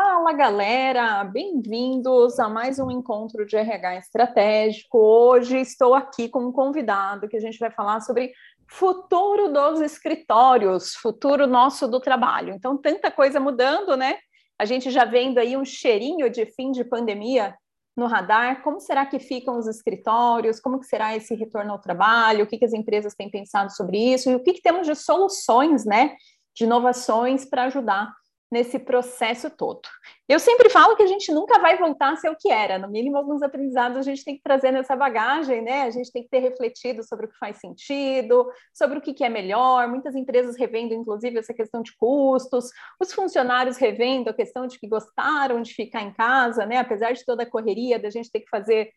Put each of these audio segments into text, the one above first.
Fala galera, bem-vindos a mais um encontro de RH estratégico. Hoje estou aqui com um convidado que a gente vai falar sobre futuro dos escritórios, futuro nosso do trabalho. Então, tanta coisa mudando, né? A gente já vendo aí um cheirinho de fim de pandemia no radar. Como será que ficam os escritórios? Como que será esse retorno ao trabalho? O que, que as empresas têm pensado sobre isso? E o que, que temos de soluções, né? De inovações para ajudar nesse processo todo. Eu sempre falo que a gente nunca vai voltar a ser o que era, no mínimo alguns aprendizados a gente tem que trazer nessa bagagem, né? A gente tem que ter refletido sobre o que faz sentido, sobre o que, é melhor. Muitas empresas revendo, inclusive, essa questão de custos, os funcionários revendo a questão de que gostaram de ficar em casa, né? Apesar de toda a correria da gente ter que fazer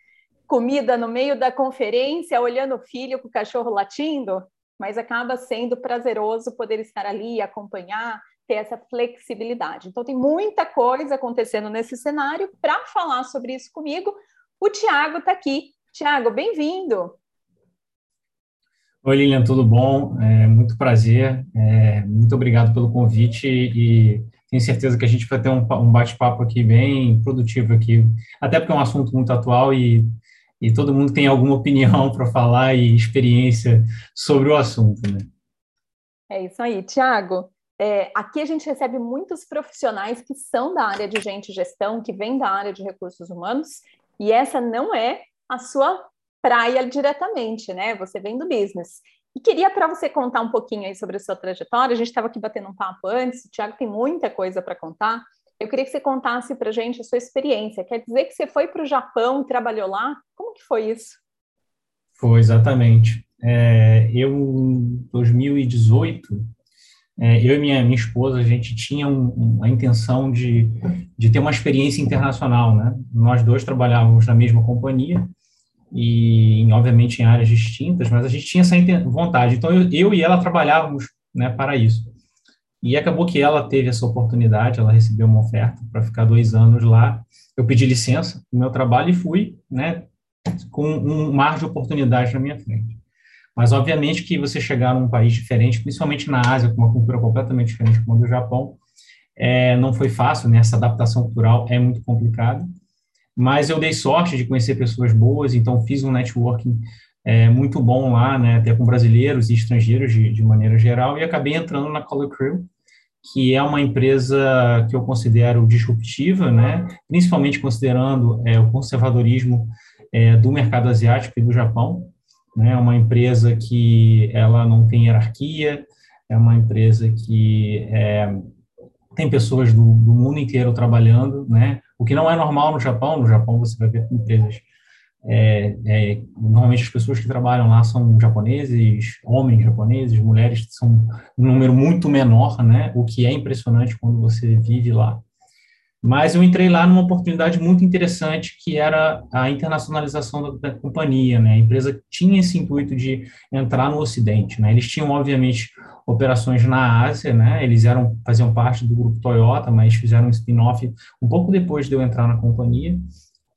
comida no meio da conferência, olhando o filho com o cachorro latindo, mas acaba sendo prazeroso poder estar ali, acompanhar, ter essa flexibilidade. Então, tem muita coisa acontecendo nesse cenário. Para falar sobre isso comigo, o Tiago está aqui. Tiago, bem-vindo. Oi, Lilian, tudo bom? É, muito prazer. É, muito obrigado pelo convite e tenho certeza que a gente vai ter um, um bate-papo aqui bem produtivo aqui, até porque é um assunto muito atual e, e todo mundo tem alguma opinião para falar e experiência sobre o assunto, né? É isso aí, Tiago. É, aqui a gente recebe muitos profissionais que são da área de gente gestão, que vêm da área de recursos humanos, e essa não é a sua praia diretamente, né? Você vem do business. E queria para você contar um pouquinho aí sobre a sua trajetória. A gente estava aqui batendo um papo antes, o Thiago tem muita coisa para contar. Eu queria que você contasse para gente a sua experiência. Quer dizer que você foi para o Japão e trabalhou lá? Como que foi isso? Foi, exatamente. É, eu, em 2018, é, eu e minha, minha esposa, a gente tinha um, a intenção de, de ter uma experiência internacional, né? Nós dois trabalhávamos na mesma companhia e, obviamente, em áreas distintas, mas a gente tinha essa vontade. Então, eu, eu e ela trabalhávamos né, para isso. E acabou que ela teve essa oportunidade, ela recebeu uma oferta para ficar dois anos lá. Eu pedi licença do meu trabalho e fui, né, com um mar de oportunidades na minha frente. Mas, obviamente, que você chegar num país diferente, principalmente na Ásia, com uma cultura completamente diferente como a do Japão, é, não foi fácil, né? Essa adaptação cultural é muito complicada. Mas eu dei sorte de conhecer pessoas boas, então fiz um networking é, muito bom lá, né? Até com brasileiros e estrangeiros de, de maneira geral, e acabei entrando na Color Crew, que é uma empresa que eu considero disruptiva, né? Principalmente considerando é, o conservadorismo é, do mercado asiático e do Japão né? É uma empresa que ela não tem hierarquia, é uma empresa que é, tem pessoas do, do, mundo inteiro trabalhando, né? O que não é normal no Japão. No Japão você vai ver empresas é, é, normalmente as pessoas que trabalham lá são japoneses, homens japoneses, mulheres são um número muito menor, né? O que é impressionante quando você vive lá. Mas eu entrei lá numa oportunidade muito interessante, que era a internacionalização da, da, companhia, né? A empresa tinha esse intuito de entrar no Ocidente, né? Eles tinham, obviamente, operações na Ásia, né? Eles eram, faziam parte do grupo Toyota, mas fizeram um spin-off um pouco depois de eu entrar na companhia.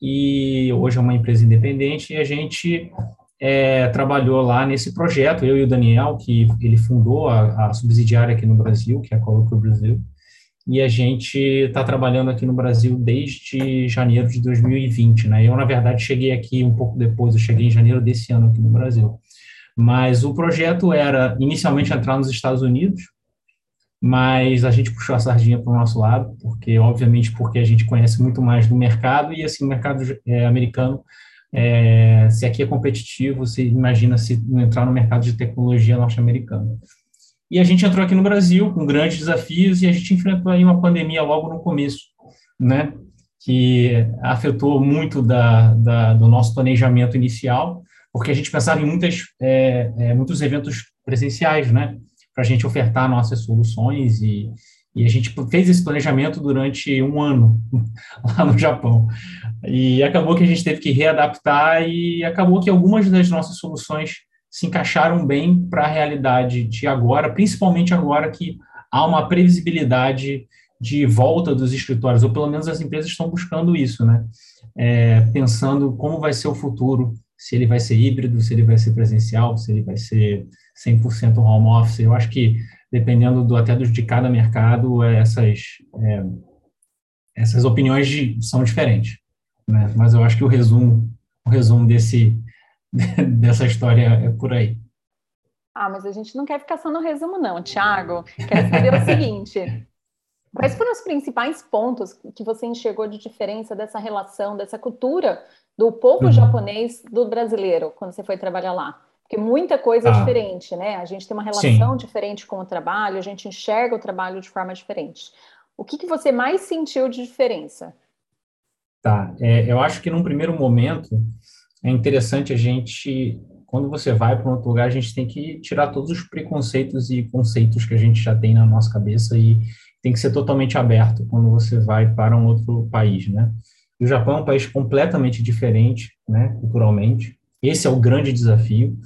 E hoje é uma empresa independente e a gente é, trabalhou lá nesse projeto, eu e o Daniel, que ele fundou a, a subsidiária aqui no Brasil, que é a Coloco Brasil, e a gente está trabalhando aqui no Brasil desde janeiro de 2020, né? Eu, na verdade, cheguei aqui um pouco depois, eu cheguei em janeiro desse ano aqui no Brasil. Mas o projeto era inicialmente entrar nos Estados Unidos, mas a gente puxou a sardinha para o nosso lado, porque, obviamente, porque a gente conhece muito mais do mercado, e assim, o mercado é, americano, é, se aqui é competitivo, você imagina se entrar no mercado de tecnologia norte-americano. E a gente entrou aqui no Brasil com grandes desafios e a gente enfrentou aí uma pandemia logo no começo, né? Que afetou muito da, da do nosso planejamento inicial, porque a gente pensava em muitas, é, é, muitos eventos presenciais, né? Para a gente ofertar nossas soluções e, e a gente fez esse planejamento durante um ano lá no Japão. E acabou que a gente teve que readaptar e acabou que algumas das nossas soluções se encaixaram bem para a realidade de agora, principalmente agora que há uma previsibilidade de volta dos escritórios, ou pelo menos as empresas estão buscando isso, né? É, pensando como vai ser o futuro, se ele vai ser híbrido, se ele vai ser presencial, se ele vai ser 100% home office. Eu acho que, dependendo do, até do, de cada mercado, essas, é, essas opiniões de, são diferentes, né? Mas eu acho que o resumo, o resumo desse dessa história é por aí. Ah, mas a gente não quer ficar só no resumo, não, Tiago. Quero saber o seguinte: quais foram os principais pontos que você enxergou de diferença dessa relação, dessa cultura do povo uhum. japonês do brasileiro, quando você foi trabalhar lá? Porque muita coisa é ah. é diferente, né? A gente tem uma relação Sim. diferente com o trabalho, a gente enxerga o trabalho de forma diferente. O que, que você mais sentiu de diferença? Tá, é, eu acho que num primeiro momento é interessante a gente, quando você vai para outro lugar, a gente tem que tirar todos os preconceitos e conceitos que a gente já tem na nossa cabeça e tem que ser totalmente aberto quando você vai para um outro país, né? E o Japão é um país completamente diferente, né, culturalmente. Esse é o grande desafio,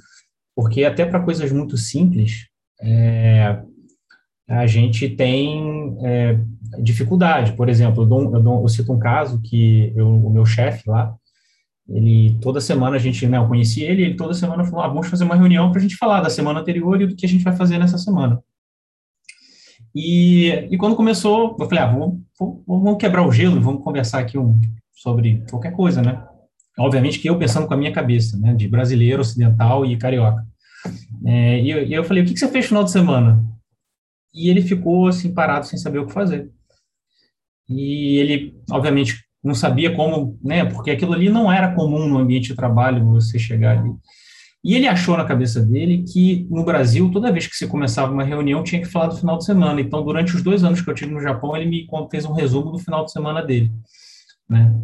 porque até para coisas muito simples, é, a gente tem é, dificuldade. Por exemplo, eu, dou, eu, dou, eu, cito um caso que eu, o meu chefe lá, ele toda semana a gente, né, eu conheci ele, ele toda semana falou, ah, vamos fazer uma reunião para a gente falar da semana anterior e do que a gente vai fazer nessa semana. E, e quando começou, eu falei, ah, vamos, vamos quebrar o gelo, vamos conversar aqui um, sobre qualquer coisa, né? Obviamente que eu pensando com a minha cabeça, né, de brasileiro, ocidental e carioca. É, e, eu, e eu falei, o que, que você fez no final de semana? E ele ficou assim parado sem saber o que fazer. E ele, obviamente, não sabia como, né? Porque aquilo ali não era comum no ambiente de trabalho você chegar ali. E ele achou na cabeça dele que no Brasil, toda vez que você começava uma reunião, tinha que falar do final de semana. Então, durante os dois anos que eu tive no Japão, ele me fez um resumo do final de semana dele, né?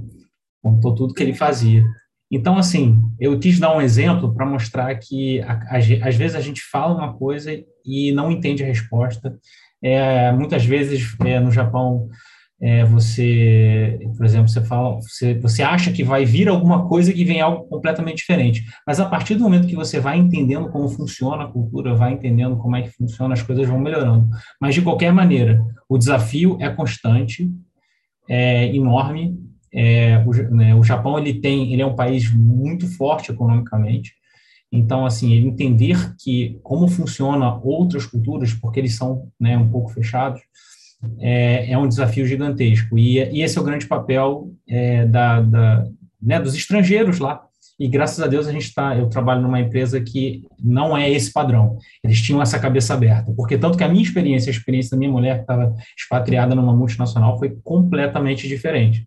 Contou tudo que ele fazia. Então, assim, eu quis dar um exemplo para mostrar que às vezes a gente fala uma coisa e não entende a resposta. É, muitas vezes é, no Japão é, você, por exemplo, você fala, você, você acha que vai vir alguma coisa que vem algo completamente diferente, mas a partir do momento que você vai entendendo como funciona a cultura, vai entendendo como é que funciona, as coisas vão melhorando. Mas de qualquer maneira, o desafio é constante, é enorme. É, o, né, o Japão ele tem, ele é um país muito forte economicamente. Então, assim, entender que como funciona outras culturas, porque eles são né, um pouco fechados, é, é um desafio gigantesco. E, e, esse é o grande papel é, da, da né, dos estrangeiros lá. E graças a Deus a gente está. Eu trabalho numa empresa que não é esse padrão. Eles tinham essa cabeça aberta, porque tanto que a minha experiência, a experiência da minha mulher que estava expatriada numa multinacional, foi completamente diferente.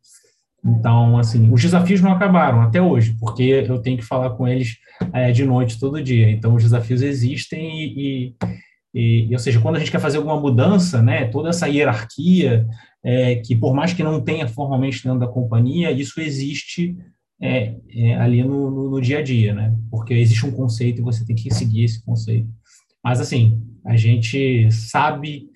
Então, assim, os desafios não acabaram até hoje, porque eu tenho que falar com eles é, de noite todo dia. Então, os desafios existem e, e e, ou seja, quando a gente quer fazer alguma mudança, né, toda essa hierarquia, é, que por mais que não tenha formalmente dentro da companhia, isso existe é, é, ali no, no, no, dia a dia, né? Porque existe um conceito e você tem que seguir esse conceito. Mas, assim, a gente sabe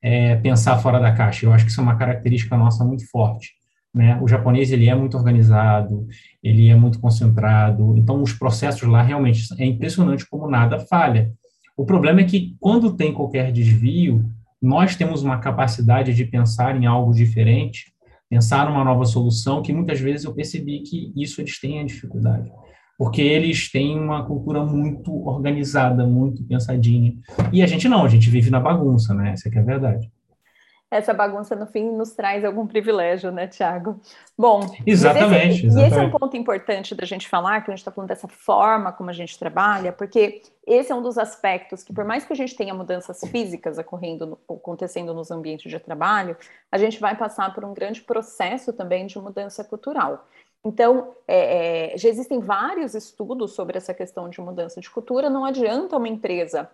é, pensar fora da caixa. Eu acho que isso é uma característica nossa muito forte. Né? O japonês ele é muito organizado, ele é muito concentrado. Então, os processos lá realmente é impressionante como nada falha. O problema é que quando tem qualquer desvio, nós temos uma capacidade de pensar em algo diferente, pensar numa nova solução, que muitas vezes eu percebi que isso eles têm a dificuldade. Porque eles têm uma cultura muito organizada, muito pensadinha. E a gente não, a gente vive na bagunça, né? Essa é é a verdade essa bagunça no fim nos traz algum privilégio, né, Tiago? Bom, exatamente, esse, exatamente. E esse é um ponto importante da gente falar, que a gente está falando dessa forma como a gente trabalha, porque esse é um dos aspectos que, por mais que a gente tenha mudanças físicas ocorrendo, acontecendo nos ambientes de trabalho, a gente vai passar por um grande processo também de mudança cultural. Então, é, é, já existem vários estudos sobre essa questão de mudança de cultura. Não adianta uma empresa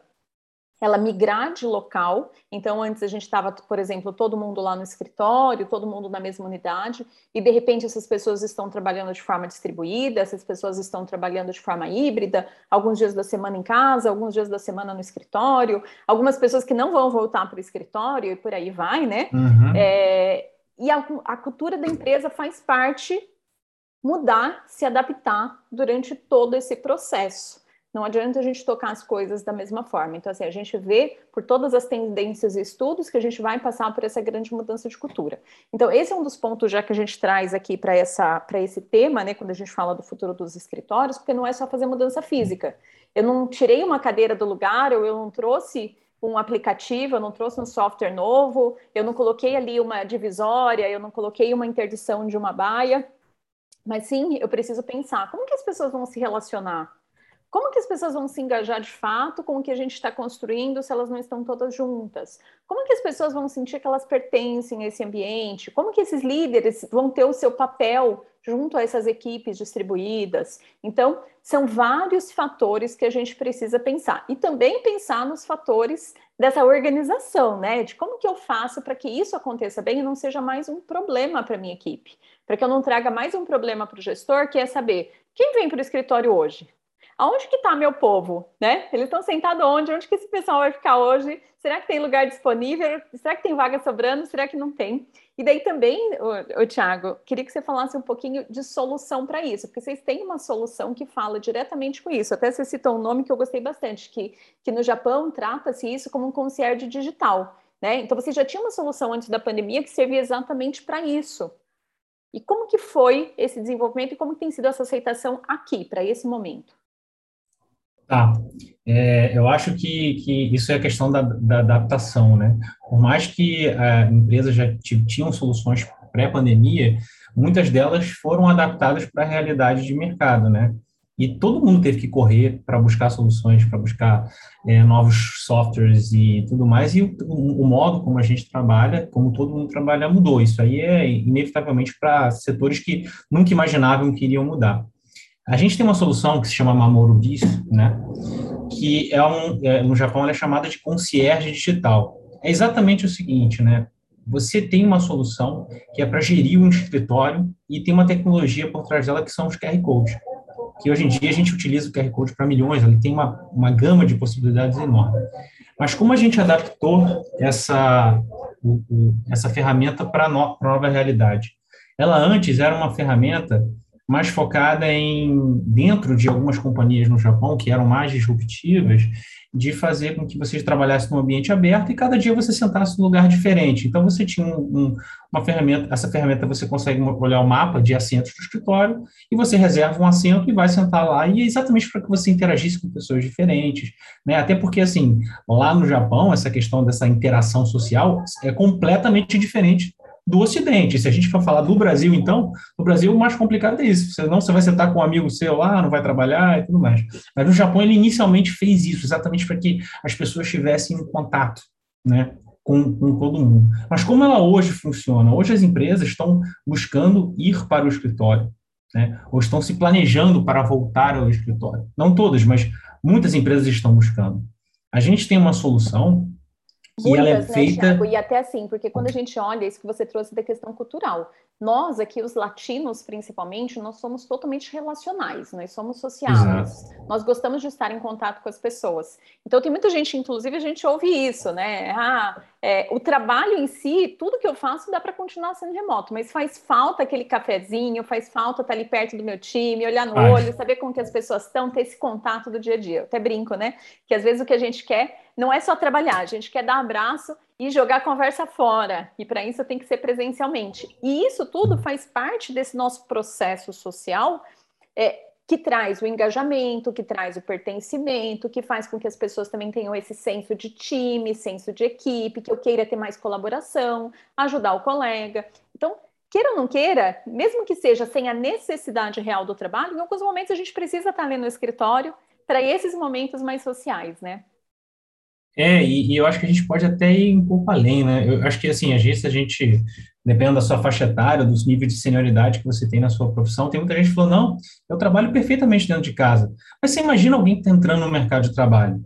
ela migrar de local. Então, antes a gente estava, por exemplo, todo mundo lá no escritório, todo mundo na mesma unidade, e de repente essas pessoas estão trabalhando de forma distribuída, essas pessoas estão trabalhando de forma híbrida, alguns dias da semana em casa, alguns dias da semana no escritório, algumas pessoas que não vão voltar para o escritório e por aí vai, né? Uhum. É, e a, a cultura da empresa faz parte mudar, se adaptar durante todo esse processo. Não adianta a gente tocar as coisas da mesma forma. Então, assim, a gente vê por todas as tendências e estudos que a gente vai passar por essa grande mudança de cultura. Então, esse é um dos pontos já que a gente traz aqui para esse tema, né, quando a gente fala do futuro dos escritórios, porque não é só fazer mudança física. Eu não tirei uma cadeira do lugar, ou eu não trouxe um aplicativo, eu não trouxe um software novo, eu não coloquei ali uma divisória, eu não coloquei uma interdição de uma baia, mas sim, eu preciso pensar como que as pessoas vão se relacionar como que as pessoas vão se engajar de fato com o que a gente está construindo se elas não estão todas juntas? Como que as pessoas vão sentir que elas pertencem a esse ambiente? Como que esses líderes vão ter o seu papel junto a essas equipes distribuídas? Então, são vários fatores que a gente precisa pensar. E também pensar nos fatores dessa organização, né? De como que eu faço para que isso aconteça bem e não seja mais um problema para a minha equipe. Para que eu não traga mais um problema para o gestor, que é saber quem vem para o escritório hoje? Aonde que está meu povo, né? Eles estão sentados onde? Onde que esse pessoal vai ficar hoje? Será que tem lugar disponível? Será que tem vaga sobrando? Será que não tem? E daí também, o, Tiago, queria que você falasse um pouquinho de solução para isso, porque vocês têm uma solução que fala diretamente com isso. Até você citou um nome que eu gostei bastante, que, que no Japão trata-se isso como um concierge digital. Né? Então você já tinha uma solução antes da pandemia que servia exatamente para isso. E como que foi esse desenvolvimento e como tem sido essa aceitação aqui, para esse momento? Tá. É, eu acho que, que isso é a questão da, da adaptação, né? Por mais que a empresa já tinham soluções pré-pandemia, muitas delas foram adaptadas para a realidade de mercado, né? E todo mundo teve que correr para buscar soluções, para buscar é, novos softwares e tudo mais. E o, o, modo como a gente trabalha, como todo mundo trabalha, mudou. Isso aí é inevitavelmente para setores que nunca imaginavam que iriam mudar. A gente tem uma solução que se chama Mamoru Bis, né? Que é um, é, no Japão ela é chamada de concierge digital. É exatamente o seguinte, né? Você tem uma solução que é para gerir um escritório e tem uma tecnologia por trás dela que são os QR Codes. Que hoje em dia a gente utiliza o QR Code para milhões, ele tem uma, uma gama de possibilidades enorme. Mas como a gente adaptou essa, o, o, essa ferramenta para a no, nova realidade? Ela antes era uma ferramenta mais focada em, dentro de algumas companhias no Japão, que eram mais disruptivas, de fazer com que você trabalhasse num ambiente aberto e cada dia você sentasse num lugar diferente. Então, você tinha um, um, uma ferramenta, essa ferramenta você consegue olhar o mapa de assentos do escritório e você reserva um assento e vai sentar lá, e é exatamente para que você interagisse com pessoas diferentes, né? Até porque, assim, lá no Japão, essa questão dessa interação social é completamente diferente do Ocidente. Se a gente for falar do Brasil, então, no Brasil o mais complicado é isso. Você não você vai sentar com um amigo seu lá, não vai trabalhar e tudo mais. Mas no Japão ele inicialmente fez isso, exatamente para que as pessoas tivessem um contato, né? Com, com todo mundo. Mas como ela hoje funciona? Hoje as empresas estão buscando ir para o escritório, né? ou estão se planejando para voltar ao escritório. Não todas, mas muitas empresas estão buscando. A gente tem uma solução Muitas, ela é né, feita... Thiago? E até assim, porque quando a gente olha isso que você trouxe da questão cultural, nós aqui, os latinos principalmente, nós somos totalmente relacionais, nós somos sociais, nós gostamos de estar em contato com as pessoas. Então tem muita gente, inclusive a gente ouve isso, né? Ah, é, o trabalho em si, tudo que eu faço dá para continuar sendo remoto, mas faz falta aquele cafezinho, faz falta estar ali perto do meu time, olhar no Ai. olho, saber como que as pessoas estão, ter esse contato do dia a dia. Eu até brinco, né? Que às vezes o que a gente quer não é só trabalhar, a gente quer dar abraço e jogar a conversa fora. E para isso tem que ser presencialmente. E isso tudo faz parte desse nosso processo social é, que traz o engajamento, que traz o pertencimento, que faz com que as pessoas também tenham esse senso de time, senso de equipe, que eu queira ter mais colaboração, ajudar o colega. Então, queira ou não queira, mesmo que seja sem a necessidade real do trabalho, em alguns momentos a gente precisa estar ali no escritório para esses momentos mais sociais, né? É, e, e, eu acho que a gente pode até ir um pouco além, né? Eu acho que, assim, às vezes a gente, dependendo da sua faixa etária, dos níveis de senioridade que você tem na sua profissão, tem muita gente que falou, não, eu trabalho perfeitamente dentro de casa. Mas você imagina alguém que está entrando no mercado de trabalho.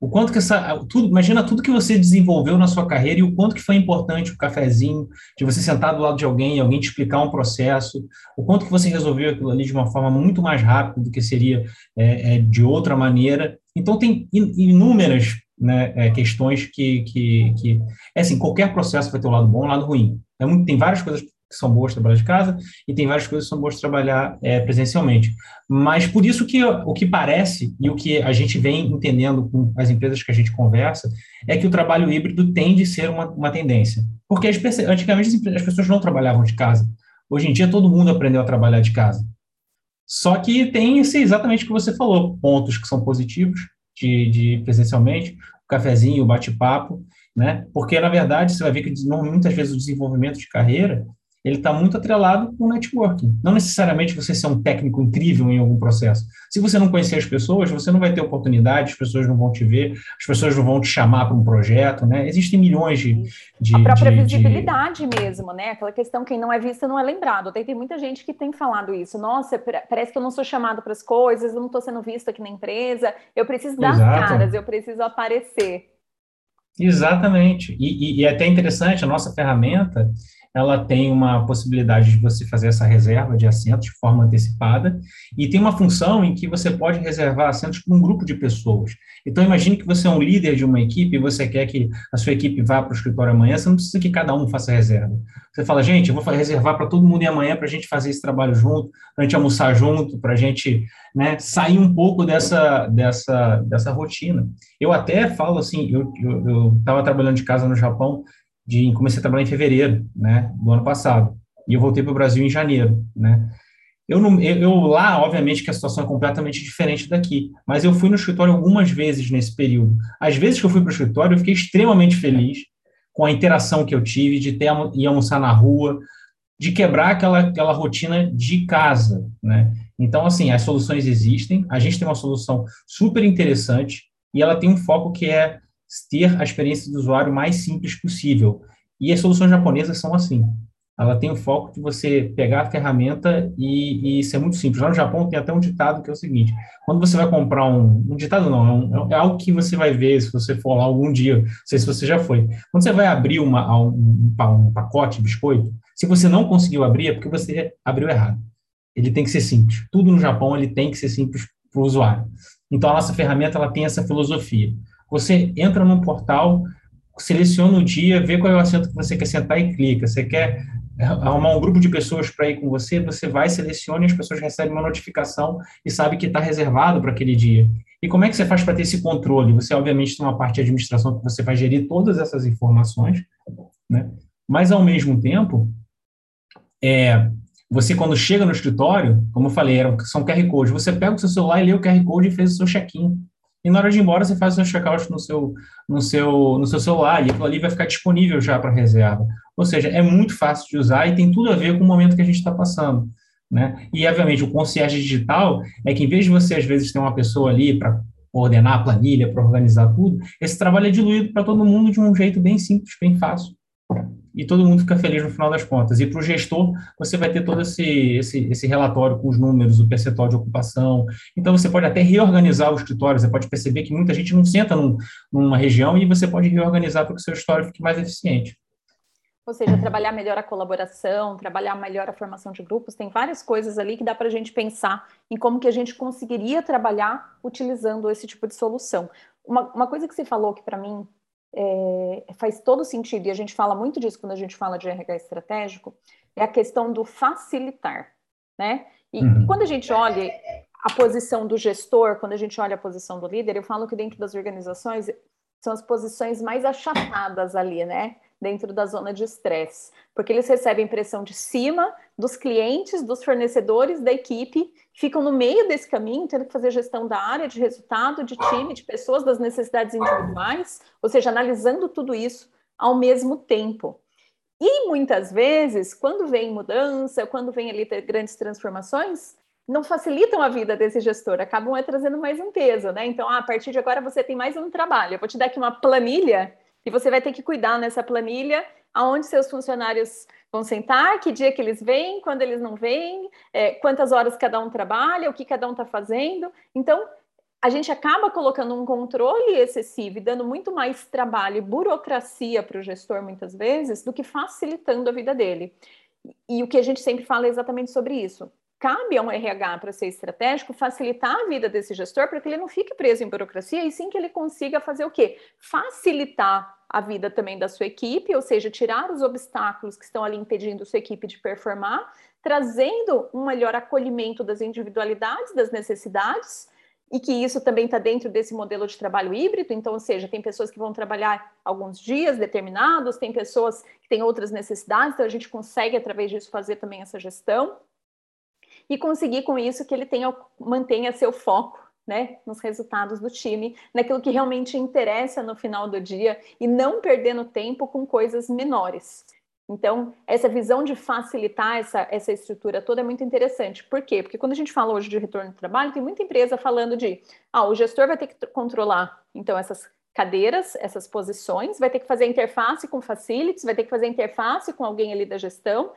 O quanto que essa, tudo, imagina tudo que você desenvolveu na sua carreira e o quanto que foi importante o cafezinho, de você sentar do lado de alguém, alguém te explicar um processo, o quanto que você resolveu aquilo ali de uma forma muito mais rápida do que seria é, é, de outra maneira. Então, tem inúmeras né, é, questões que, que, que, é assim, qualquer processo vai ter um lado bom um lado ruim. É muito, tem várias coisas que são boas trabalhar de casa e tem várias coisas que são boas trabalhar é, presencialmente. Mas por isso que o que parece e o que a gente vem entendendo com as empresas que a gente conversa é que o trabalho híbrido tende a ser uma, uma tendência. Porque as, antigamente as pessoas não trabalhavam de casa. Hoje em dia todo mundo aprendeu a trabalhar de casa. Só que tem esse, exatamente o que você falou, pontos que são positivos de, de presencialmente, cafezinho, o bate-papo, né? Porque, na verdade, você vai ver que muitas vezes o desenvolvimento de carreira ele está muito atrelado com o networking. Não necessariamente você ser um técnico incrível em algum processo. Se você não conhecer as pessoas, você não vai ter oportunidade, as pessoas não vão te ver, as pessoas não vão te chamar para um projeto, né? Existem milhões de... de a própria de, visibilidade de... mesmo, né? Aquela questão, quem não é vista não é lembrado. Tem, tem muita gente que tem falado isso. Nossa, parece que eu não sou chamado para as coisas, eu não estou sendo vista aqui na empresa, eu preciso dar Exato. caras, eu preciso aparecer. Exatamente. E, e, e é até interessante, a nossa ferramenta, ela tem uma possibilidade de você fazer essa reserva de assentos de forma antecipada e tem uma função em que você pode reservar assentos para um grupo de pessoas. Então, imagine que você é um líder de uma equipe e você quer que a sua equipe vá para o escritório amanhã, você não precisa que cada um faça reserva. Você fala, gente, eu vou reservar para todo mundo amanhã para a gente fazer esse trabalho junto, para a gente almoçar junto, para a gente né, sair um pouco dessa, dessa, dessa rotina. Eu até falo assim, eu estava trabalhando de casa no Japão de comecei a trabalhar em fevereiro, né, do ano passado, e eu voltei para o Brasil em janeiro, né. Eu, não, eu, lá, obviamente, que a situação é completamente diferente daqui, mas eu fui no escritório algumas vezes nesse período. Às vezes que eu fui para o escritório, eu fiquei extremamente feliz com a interação que eu tive, de ter ir almoçar na rua, de quebrar aquela, aquela rotina de casa, né? Então, assim, as soluções existem, a gente tem uma solução super interessante e ela tem um foco que é ter a experiência do usuário mais simples possível. E as soluções japonesas são assim. Ela tem o foco de você pegar a ferramenta e, e ser muito simples. Lá no Japão tem até um ditado que é o seguinte: quando você vai comprar um, um ditado não, é, um, é algo que você vai ver se você for lá algum dia. Não sei se você já foi. Quando você vai abrir uma, um, um pacote de biscoito, se você não conseguiu abrir é porque você abriu errado. Ele tem que ser simples. Tudo no Japão ele tem que ser simples para o usuário. Então a nossa ferramenta ela tem essa filosofia. Você entra num portal, seleciona o dia, vê qual é o assento que você quer sentar e clica. Você quer arrumar um grupo de pessoas para ir com você, você vai, seleciona e as pessoas recebem uma notificação e sabe que está reservado para aquele dia. E como é que você faz para ter esse controle? Você, obviamente, tem uma parte de administração que você vai gerir todas essas informações, né? mas, ao mesmo tempo, é, você, quando chega no escritório, como eu falei, são QR Codes, você pega o seu celular e lê o QR Code e fez o seu check-in. E na hora de ir embora, você faz o seu checkout no seu, no seu, no seu celular e aquilo ali vai ficar disponível já para reserva. Ou seja, é muito fácil de usar e tem tudo a ver com o momento que a gente está passando. Né? E, obviamente, o concierge digital é que, em vez de você, às vezes, ter uma pessoa ali para ordenar a planilha, para organizar tudo, esse trabalho é diluído para todo mundo de um jeito bem simples, bem fácil e todo mundo fica feliz no final das contas. E para o gestor, você vai ter todo esse, esse, esse relatório com os números, o percentual de ocupação. Então, você pode até reorganizar o escritório, você pode perceber que muita gente não senta num, numa região e você pode reorganizar para que o seu escritório fique mais eficiente. Ou seja, trabalhar melhor a colaboração, trabalhar melhor a formação de grupos, tem várias coisas ali que dá para a gente pensar em como que a gente conseguiria trabalhar utilizando esse tipo de solução. Uma, uma coisa que você falou que para mim é, faz todo sentido, e a gente fala muito disso quando a gente fala de RH estratégico, é a questão do facilitar, né? E, uhum. quando a gente olha a posição do gestor, quando a gente olha a posição do líder, eu falo que dentro das organizações são as posições mais achatadas ali, né? Dentro da zona de estresse, porque eles recebem pressão de cima dos clientes, dos fornecedores, da equipe, ficam no meio desse caminho, tendo que fazer gestão da área, de resultado, de time, de pessoas, das necessidades individuais, ou seja, analisando tudo isso ao mesmo tempo. E muitas vezes, quando vem mudança, quando vem ali grandes transformações, não facilitam a vida desse gestor, acabam é trazendo mais um peso, né? Então, ah, a partir de agora você tem mais um trabalho. Eu vou te dar aqui uma planilha e você vai ter que cuidar nessa planilha aonde seus funcionários vão sentar, que dia que eles vêm, quando eles não vêm, é, quantas horas cada um trabalha, o que cada um está fazendo. Então, a gente acaba colocando um controle excessivo e dando muito mais trabalho e burocracia para o gestor, muitas vezes, do que facilitando a vida dele. E o que a gente sempre fala é exatamente sobre isso cabe a um RH para ser estratégico facilitar a vida desse gestor para que ele não fique preso em burocracia e sim que ele consiga fazer o quê? Facilitar a vida também da sua equipe, ou seja, tirar os obstáculos que estão ali impedindo sua equipe de performar, trazendo um melhor acolhimento das individualidades, das necessidades, e que isso também está dentro desse modelo de trabalho híbrido, então, ou seja, tem pessoas que vão trabalhar alguns dias determinados, tem pessoas que têm outras necessidades, então a gente consegue, através disso, fazer também essa gestão e conseguir com isso que ele tenha, mantenha seu foco né, nos resultados do time, naquilo que realmente interessa no final do dia e não perdendo tempo com coisas menores. Então, essa visão de facilitar essa, essa estrutura toda é muito interessante. Por quê? Porque quando a gente fala hoje de retorno do trabalho, tem muita empresa falando de, ah, o gestor vai ter que controlar, então, essas cadeiras, essas posições, vai ter que fazer interface com facilities, vai ter que fazer interface com alguém ali da gestão.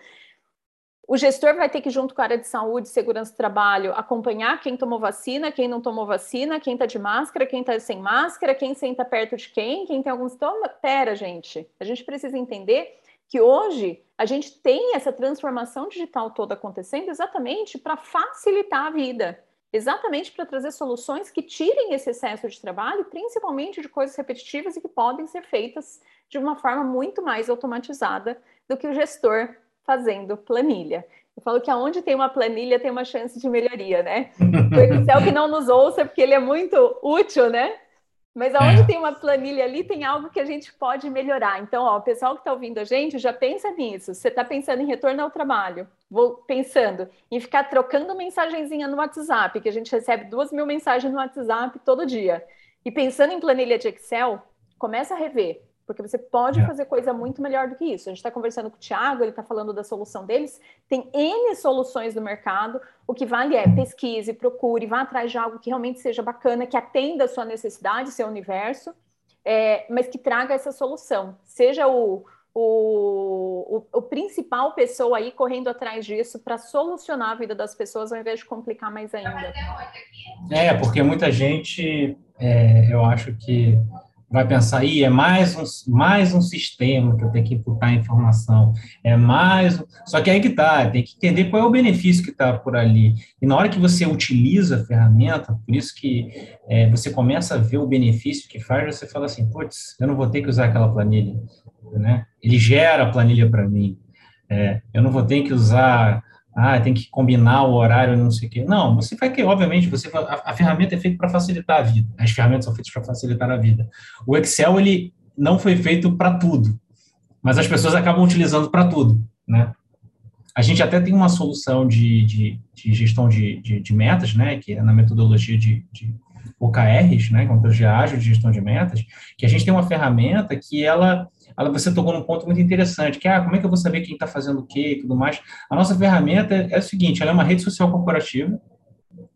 O gestor vai ter que, junto com a área de saúde segurança do trabalho, acompanhar quem tomou vacina, quem não tomou vacina, quem está de máscara, quem está sem máscara, quem senta perto de quem, quem tem algum sintoma. Pera, gente, a gente precisa entender que hoje a gente tem essa transformação digital toda acontecendo exatamente para facilitar a vida, exatamente para trazer soluções que tirem esse excesso de trabalho, principalmente de coisas repetitivas e que podem ser feitas de uma forma muito mais automatizada do que o gestor fazendo planilha. Eu falo que aonde tem uma planilha tem uma chance de melhoria, né? O Excel que não nos ouça, porque ele é muito útil, né? Mas aonde é. tem uma planilha ali, tem algo que a gente pode melhorar. Então, ó, o pessoal que está ouvindo a gente já pensa nisso. Você está pensando em retorno ao trabalho, vou pensando em ficar trocando mensagenzinha no WhatsApp, que a gente recebe duas mil mensagens no WhatsApp todo dia. E pensando em planilha de Excel, começa a rever porque você pode é. fazer coisa muito melhor do que isso. A gente está conversando com o Thiago, ele está falando da solução deles. Tem N soluções no mercado. O que vale é pesquise, procure, vá atrás de algo que realmente seja bacana, que atenda a sua necessidade, seu universo, é, mas que traga essa solução. Seja o, o, o, o, principal pessoa aí correndo atrás disso para solucionar a vida das pessoas ao invés de complicar mais ainda. É, porque muita gente, é, eu acho que vai pensar, aí é mais um, mais um sistema que eu tenho que imputar informação, é mais. Só que aí que tá, tem que entender qual é o benefício que está por ali. E na hora que você utiliza a ferramenta, por isso que é, você começa a ver o benefício que faz, você fala assim, putz, eu não vou ter que usar aquela planilha, né? Ele gera a planilha para mim. É, eu não vou ter que usar ah, tem que combinar o horário, não sei o quê. Não, você vai que, obviamente, você a, a ferramenta é feita para facilitar a vida. As ferramentas são feitas para facilitar a vida. O Excel, ele não foi feito para tudo, mas as pessoas acabam utilizando para tudo, né? A gente até tem uma solução de, de, de gestão de, de, de, metas, né, que é na metodologia de, de OKRs, né, metodologia ágil de gestão de metas, que a gente tem uma ferramenta que ela você tocou num ponto muito interessante, que ah, como é que eu vou saber quem está fazendo o quê e tudo mais. A nossa ferramenta é, é o seguinte, ela é uma rede social corporativa,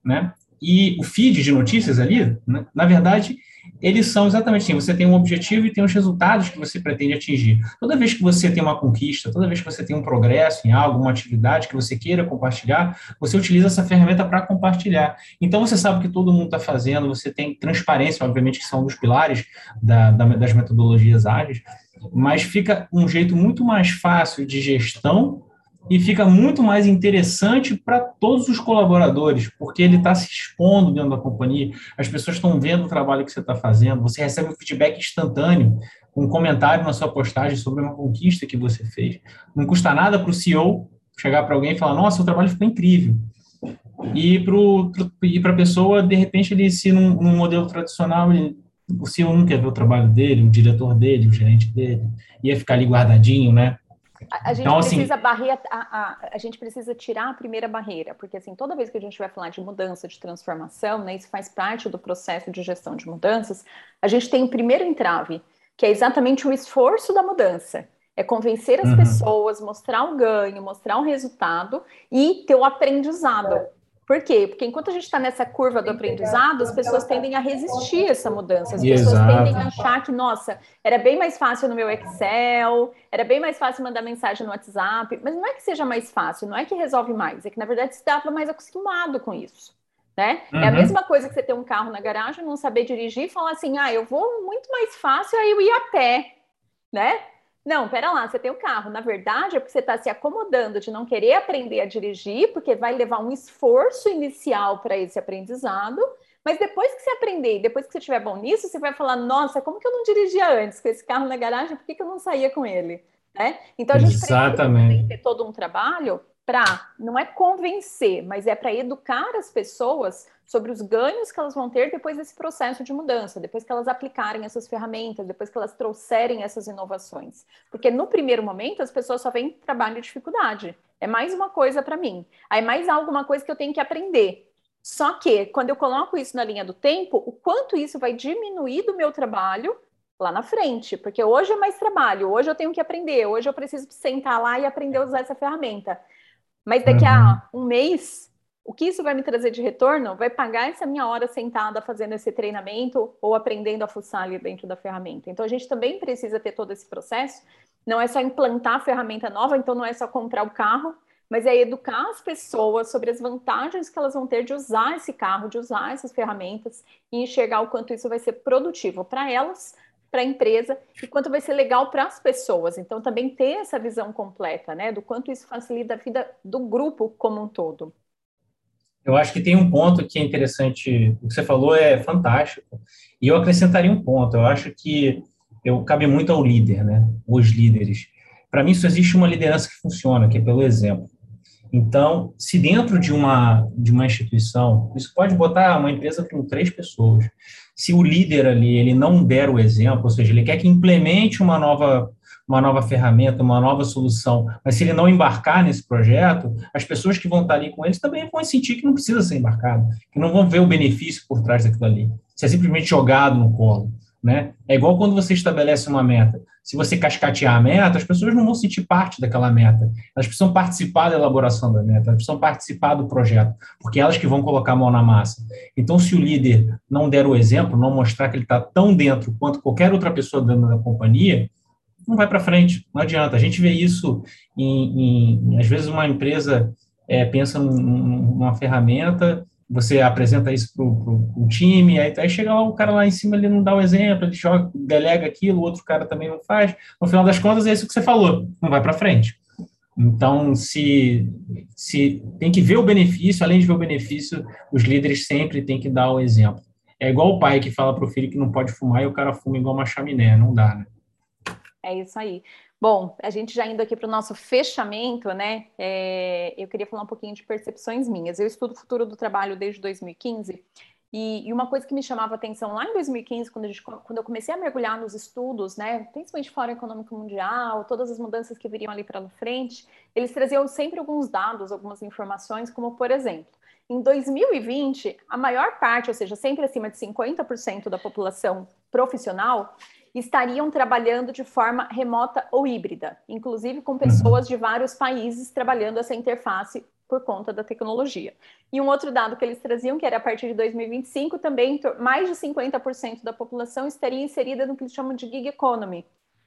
né? E o feed de notícias ali, né, na verdade, eles são exatamente assim, você tem um objetivo e tem os resultados que você pretende atingir. Toda vez que você tem uma conquista, toda vez que você tem um progresso em algo, uma atividade que você queira compartilhar, você utiliza essa ferramenta para compartilhar. Então, você sabe que todo mundo está fazendo, você tem transparência, obviamente, que são um dos pilares da, da, das metodologias ágeis, mas fica um jeito muito mais fácil de gestão e fica muito mais interessante para todos os colaboradores, porque ele está se expondo dentro da companhia, as pessoas estão vendo o trabalho que você está fazendo, você recebe um feedback instantâneo, um comentário na sua postagem sobre uma conquista que você fez. Não custa nada para o CEO chegar para alguém e falar: Nossa, o trabalho ficou incrível. E para a pessoa, de repente, ele, se num, num modelo tradicional, ele o CEO não quer ver o trabalho dele, o diretor dele, o gerente dele, ia ficar ali guardadinho, né? A, a gente então, assim, precisa assim, a, a, a, gente precisa tirar a primeira barreira, porque assim, toda vez que a gente vai falar de mudança, de transformação, né, isso faz parte do processo de gestão de mudanças, a gente tem o primeiro entrave, que é exatamente o esforço da mudança. É convencer as uhum. pessoas, mostrar o ganho, mostrar o resultado e ter o aprendizado. Por quê? Porque enquanto a gente está nessa curva do aprendizado, as pessoas tendem a resistir a essa mudança. As pessoas Exato. tendem a achar que, nossa, era bem mais fácil no meu Excel, era bem mais fácil mandar mensagem no WhatsApp. Mas não é que seja mais fácil, não é que resolve mais, é que na verdade você estava mais acostumado com isso. Né? Uhum. É a uhum. mesma coisa que você ter um carro na garagem, não saber dirigir e falar assim: ah, eu vou muito mais fácil, aí eu ir a pé, né? Não, pera lá, você tem o carro. Na verdade, é porque você está se acomodando de não querer aprender a dirigir, porque vai levar um esforço inicial para esse aprendizado. Mas depois que você aprender, depois que você estiver bom nisso, você vai falar: nossa, como que eu não dirigia antes com esse carro na garagem? Por que, que eu não saía com ele? Né? Então a gente Exatamente. precisa ter todo um trabalho para não é convencer, mas é para educar as pessoas sobre os ganhos que elas vão ter depois desse processo de mudança, depois que elas aplicarem essas ferramentas, depois que elas trouxerem essas inovações. Porque no primeiro momento as pessoas só veem trabalho e dificuldade. É mais uma coisa para mim. Aí mais alguma coisa que eu tenho que aprender. Só que, quando eu coloco isso na linha do tempo, o quanto isso vai diminuir do meu trabalho lá na frente, porque hoje é mais trabalho, hoje eu tenho que aprender, hoje eu preciso sentar lá e aprender a usar essa ferramenta. Mas daqui uhum. a um mês, o que isso vai me trazer de retorno vai pagar essa minha hora sentada fazendo esse treinamento ou aprendendo a fuçar ali dentro da ferramenta. Então a gente também precisa ter todo esse processo. Não é só implantar a ferramenta nova, então não é só comprar o carro, mas é educar as pessoas sobre as vantagens que elas vão ter de usar esse carro, de usar essas ferramentas e enxergar o quanto isso vai ser produtivo para elas, para a empresa e quanto vai ser legal para as pessoas. Então, também ter essa visão completa, né, do quanto isso facilita a vida do grupo como um todo. Eu acho que tem um ponto que é interessante, o que você falou é fantástico, e eu acrescentaria um ponto. Eu acho que eu cabe muito ao líder, né, os líderes. Para mim, só existe uma liderança que funciona, que é pelo exemplo. Então, se dentro de uma, de uma instituição, isso pode botar uma empresa com três pessoas. Se o líder ali ele não der o exemplo, ou seja, ele quer que implemente uma nova, uma nova ferramenta, uma nova solução, mas se ele não embarcar nesse projeto, as pessoas que vão estar ali com eles também vão sentir que não precisa ser embarcado, que não vão ver o benefício por trás daquilo ali. Isso é simplesmente jogado no colo. Né? É igual quando você estabelece uma meta. Se você cascatear a meta, as pessoas não vão sentir parte daquela meta. Elas precisam participar da elaboração da meta, elas precisam participar do projeto, porque elas que vão colocar a mão na massa. Então, se o líder não der o exemplo, não mostrar que ele está tão dentro quanto qualquer outra pessoa dentro da companhia, não vai para frente. Não adianta. A gente vê isso em, em às vezes uma empresa é, pensa numa ferramenta você apresenta isso para o time, aí, aí chega lá o cara lá em cima, ele não dá o exemplo, ele joga, delega aquilo, o outro cara também não faz. No final das contas, é isso que você falou, não vai para frente. Então, se, se tem que ver o benefício, além de ver o benefício, os líderes sempre têm que dar o exemplo. É igual o pai que fala para o filho que não pode fumar e o cara fuma igual uma chaminé, não dá, né? É isso aí. Bom, a gente já indo aqui para o nosso fechamento, né? É, eu queria falar um pouquinho de percepções minhas. Eu estudo futuro do trabalho desde 2015 e, e, uma coisa que me chamava atenção lá em 2015, quando, gente, quando eu comecei a mergulhar nos estudos, né, principalmente Fórum Econômico Mundial, todas as mudanças que viriam ali para frente, eles traziam sempre alguns dados, algumas informações, como por exemplo, em 2020, a maior parte, ou seja, sempre acima de 50% da população profissional, estariam trabalhando de forma remota ou híbrida, inclusive com pessoas de vários países trabalhando essa interface por conta da tecnologia. E um outro dado que eles traziam, que era a partir de 2025, também mais de 50% da população estaria inserida no que eles chamam de gig economy,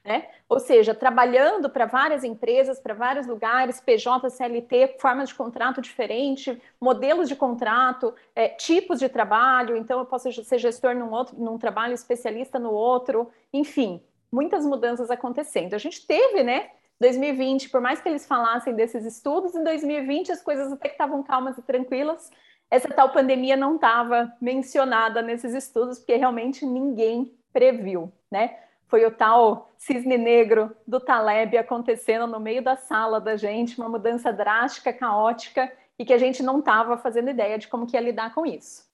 né? Ou seja, trabalhando para várias empresas, para vários lugares, PJ, CLT, formas de contrato diferentes, modelos de contrato, é, tipos de trabalho. Então, eu posso ser gestor num outro, num trabalho, especialista no outro. Enfim, muitas mudanças acontecendo. A gente teve, né? 2020, por mais que eles falassem desses estudos, em 2020 as coisas até que estavam calmas e tranquilas. Essa tal pandemia não estava mencionada nesses estudos, porque realmente ninguém previu, né? Foi o tal cisne negro do Taleb acontecendo no meio da sala da gente, uma mudança drástica, caótica, e que a gente não estava fazendo ideia de como que ia lidar com isso.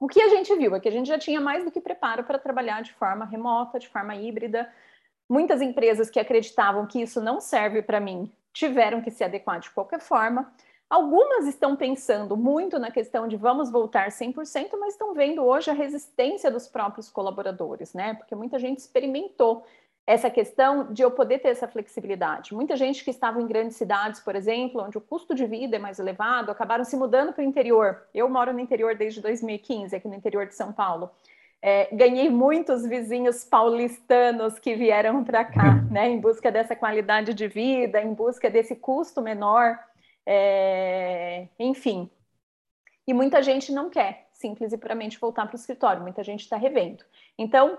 O que a gente viu é que a gente já tinha mais do que preparo para trabalhar de forma remota, de forma híbrida. Muitas empresas que acreditavam que isso não serve para mim tiveram que se adequar de qualquer forma. Algumas estão pensando muito na questão de vamos voltar 100%, mas estão vendo hoje a resistência dos próprios colaboradores, né? Porque muita gente experimentou essa questão de eu poder ter essa flexibilidade. Muita gente que estava em grandes cidades, por exemplo, onde o custo de vida é mais elevado, acabaram se mudando para o interior. Eu moro no interior desde 2015, aqui no interior de São Paulo. É, ganhei muitos vizinhos paulistanos que vieram para cá, né, em busca dessa qualidade de vida, em busca desse custo menor. É, enfim. E muita gente não quer simples e puramente voltar para o escritório, muita gente está revendo. Então,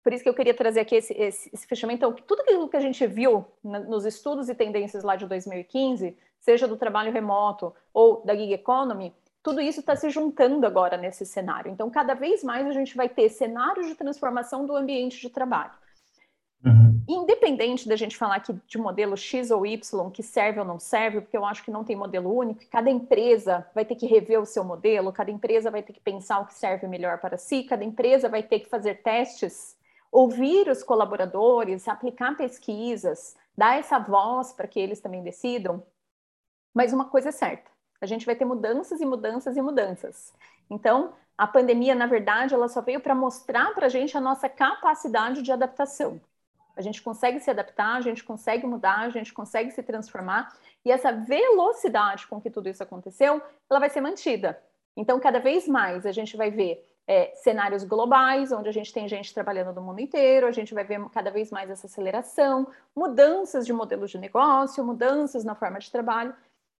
por isso que eu queria trazer aqui esse, esse, esse fechamento. Então, tudo aquilo que a gente viu na, nos estudos e tendências lá de 2015, seja do trabalho remoto ou da gig economy, tudo isso está se juntando agora nesse cenário. Então, cada vez mais a gente vai ter cenários de transformação do ambiente de trabalho. Independente da gente falar aqui de modelo X ou Y, que serve ou não serve, porque eu acho que não tem modelo único, cada empresa vai ter que rever o seu modelo, cada empresa vai ter que pensar o que serve melhor para si, cada empresa vai ter que fazer testes, ouvir os colaboradores, aplicar pesquisas, dar essa voz para que eles também decidam. Mas uma coisa é certa: A gente vai ter mudanças e mudanças e mudanças. Então, a pandemia, na verdade, ela só veio para mostrar para a gente a nossa capacidade de adaptação. A gente consegue se adaptar, a gente consegue mudar, a gente consegue se transformar, e essa velocidade com que tudo isso aconteceu, ela vai ser mantida. Então, cada vez mais a gente vai ver é, cenários globais, onde a gente tem gente trabalhando no mundo inteiro, a gente vai ver cada vez mais essa aceleração, mudanças de modelos de negócio, mudanças na forma de trabalho,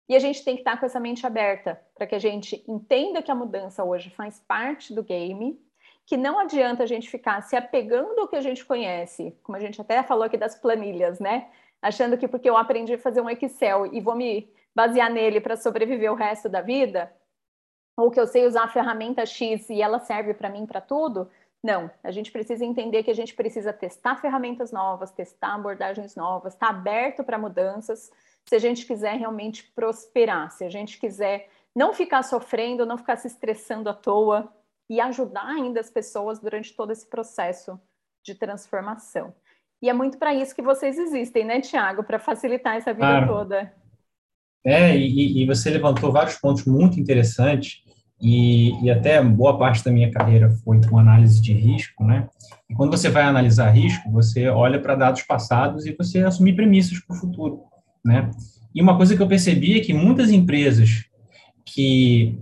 e a gente tem que estar com essa mente aberta para que a gente entenda que a mudança hoje faz parte do game, que não adianta a gente ficar se apegando ao que a gente conhece, como a gente até falou aqui das planilhas, né? Achando que porque eu aprendi a fazer um Excel e vou me basear nele para sobreviver o resto da vida, ou que eu sei usar a ferramenta X e ela serve para mim para tudo. Não, a gente precisa entender que a gente precisa testar ferramentas novas, testar abordagens novas, estar tá aberto para mudanças, se a gente quiser realmente prosperar, se a gente quiser não ficar sofrendo, não ficar se estressando à toa e ajudar ainda as pessoas durante todo esse processo de transformação. E é muito para isso que vocês existem, né, Tiago? Para facilitar essa vida claro. toda. É, e, e, você levantou vários pontos muito interessantes e, e, até boa parte da minha carreira foi com análise de risco, né? E quando você vai analisar risco, você olha para dados passados e você assume premissas para o futuro, né? E uma coisa que eu percebi é que muitas empresas que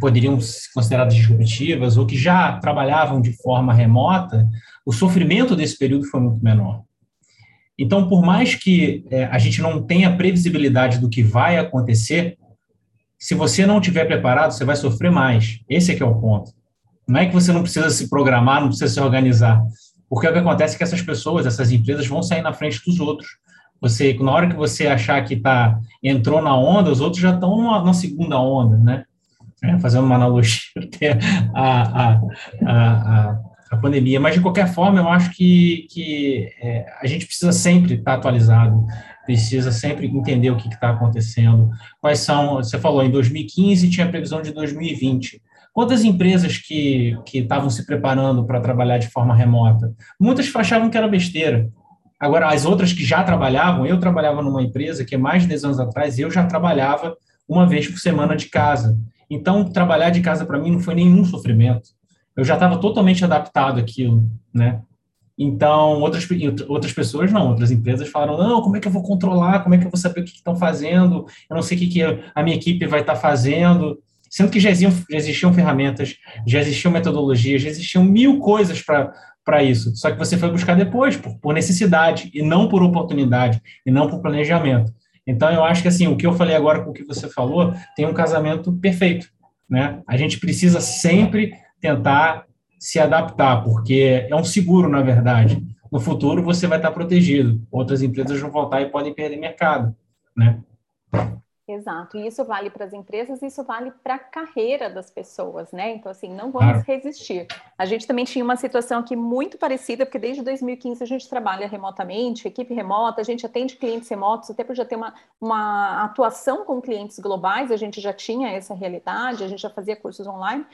poderiam ser consideradas disruptivas ou que já trabalhavam de forma remota, o sofrimento desse período foi muito menor. Então, por mais que é, a gente não tenha previsibilidade do que vai acontecer, se você não estiver preparado, você vai sofrer mais. Esse é que é o ponto. Não é que você não precisa se programar, não precisa se organizar. Porque o que acontece é que essas pessoas, essas empresas vão sair na frente dos outros. Você, na hora que você achar que tá, entrou na onda, os outros já estão na segunda onda, né? É, fazendo uma analogia até a, a, a, a, pandemia. Mas, de qualquer forma, eu acho que, que é, a gente precisa sempre estar atualizado, precisa sempre entender o que está acontecendo. Quais são, você falou, em 2015 tinha previsão de 2020. Quantas empresas que estavam se preparando para trabalhar de forma remota? Muitas achavam que era besteira. Agora, as outras que já trabalhavam, eu trabalhava numa empresa que mais de 10 anos atrás, eu já trabalhava uma vez por semana de casa. Então, trabalhar de casa para mim não foi nenhum sofrimento. Eu já estava totalmente adaptado àquilo, né? Então, outras, outras pessoas não, outras empresas falaram, não, como é que eu vou controlar, como é que eu vou saber o que estão fazendo, eu não sei o que, que a minha equipe vai estar tá fazendo, sendo que já existiam, já existiam ferramentas, já existiam metodologias, já existiam mil coisas para isso, só que você foi buscar depois, por, por necessidade, e não por oportunidade, e não por planejamento. Então, eu acho que assim, o que eu falei agora com o que você falou, tem um casamento perfeito, né? A gente precisa sempre tentar se adaptar, porque é um seguro, na verdade. No futuro você vai estar protegido. Outras empresas vão voltar e podem perder mercado, né? Exato, e isso vale para as empresas, isso vale para a carreira das pessoas, né? Então, assim, não vamos claro. resistir. A gente também tinha uma situação aqui muito parecida, porque desde 2015 a gente trabalha remotamente, equipe remota, a gente atende clientes remotos, até por já ter uma, uma atuação com clientes globais, a gente já tinha essa realidade, a gente já fazia cursos online,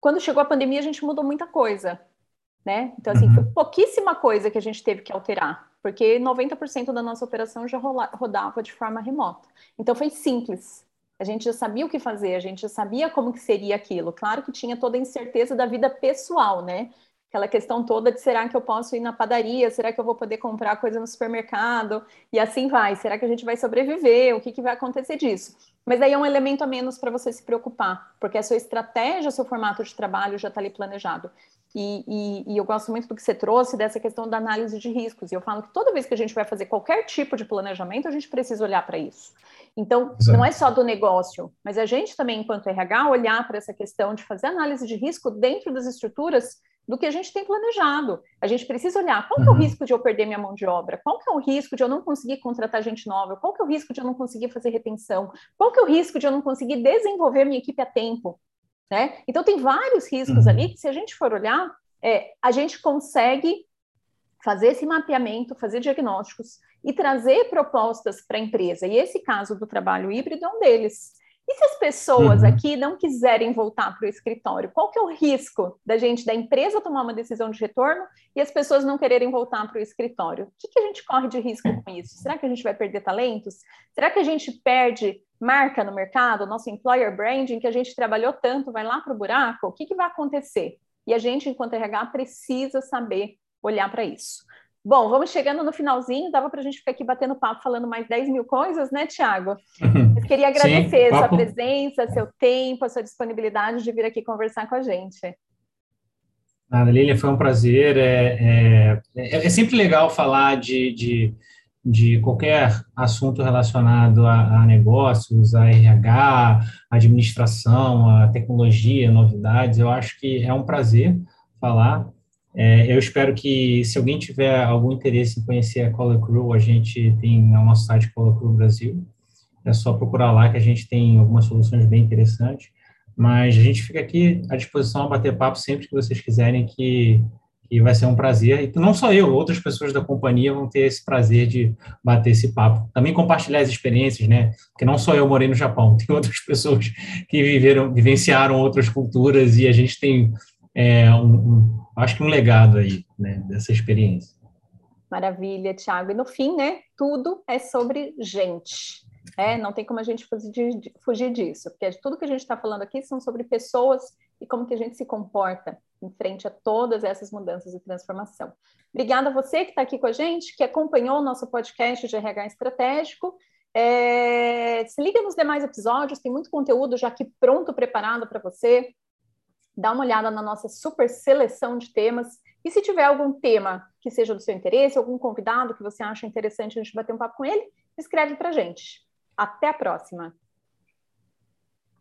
quando chegou a pandemia, a gente mudou muita coisa, né? Então, assim, foi uhum. pouquíssima coisa que a gente teve que alterar, porque 90% da nossa operação já rodava de forma remota. Então, foi simples. A gente já sabia o que fazer, a gente já sabia como que seria aquilo. Claro que tinha toda a incerteza da vida pessoal, né? Aquela questão toda de será que eu posso ir na padaria? Será que eu vou poder comprar coisa no supermercado? E assim vai. Será que a gente vai sobreviver? O que, que vai acontecer disso? Mas aí é um elemento a menos para você se preocupar, porque a sua estratégia, o seu formato de trabalho já está ali planejado. E, e, e, eu gosto muito do que você trouxe dessa questão da análise de riscos. E eu falo que toda vez que a gente vai fazer qualquer tipo de planejamento, a gente precisa olhar para isso. Então, Exato. não é só do negócio, mas a gente também, enquanto RH, olhar para essa questão de fazer análise de risco dentro das estruturas do que a gente tem planejado. A gente precisa olhar qual uhum. é o uhum. risco de eu perder minha mão de obra, qual é o risco de eu não conseguir contratar gente nova, qual é o risco de eu não conseguir fazer retenção, qual é o risco de eu não conseguir desenvolver minha equipe a tempo. Né? Então, tem vários riscos uhum. ali que, se a gente for olhar, é, a gente consegue fazer esse mapeamento, fazer diagnósticos e trazer propostas para a empresa. E esse caso do trabalho híbrido é um deles. E se as pessoas uhum. aqui não quiserem voltar para o escritório, qual que é o risco da gente, da empresa, tomar uma decisão de retorno e as pessoas não quererem voltar para o escritório? O que, que a gente corre de risco com isso? Será que a gente vai perder talentos? Será que a gente perde marca no mercado, nosso employer branding, que a gente trabalhou tanto, vai lá para o buraco? O que, que vai acontecer? E a gente, enquanto RH, precisa saber olhar para isso. Bom, vamos chegando no finalzinho, dava para a gente ficar aqui batendo papo, falando mais 10 mil coisas, né, Tiago? Eu queria agradecer Sim, sua presença, seu tempo, a sua disponibilidade de vir aqui conversar com a gente. Nada, Lília, foi um prazer. É, é, é sempre legal falar de, de, de, qualquer assunto relacionado a, a negócios, a RH, administração, a tecnologia, novidades. Eu acho que é um prazer falar. É, eu espero que, se alguém tiver algum interesse em conhecer a Color Crew, a gente tem o nosso site Color Crew Brasil. É só procurar lá que a gente tem algumas soluções bem interessantes. Mas a gente fica aqui à disposição a bater papo sempre que vocês quiserem, que, que vai ser um prazer. E não só eu, outras pessoas da companhia vão ter esse prazer de bater esse papo. Também compartilhar as experiências, né? Porque não só eu morei no Japão, tem outras pessoas que viveram, vivenciaram outras culturas e a gente tem é, um, um acho que um legado aí, né, dessa experiência. Maravilha, Thiago. E no fim, né, tudo é sobre gente. É, não tem como a gente fugir, fugir disso, porque tudo que a gente está falando aqui são sobre pessoas e como que a gente se comporta em frente a todas essas mudanças e transformação. Obrigada a você que está aqui com a gente, que acompanhou o nosso podcast de RH Estratégico. É, se liga nos demais episódios, tem muito conteúdo já aqui pronto, preparado para você dá uma olhada na nossa super seleção de temas. E se tiver algum tema que seja do seu interesse, algum convidado que você acha interessante a gente bater um papo com ele, escreve para gente. Até a próxima!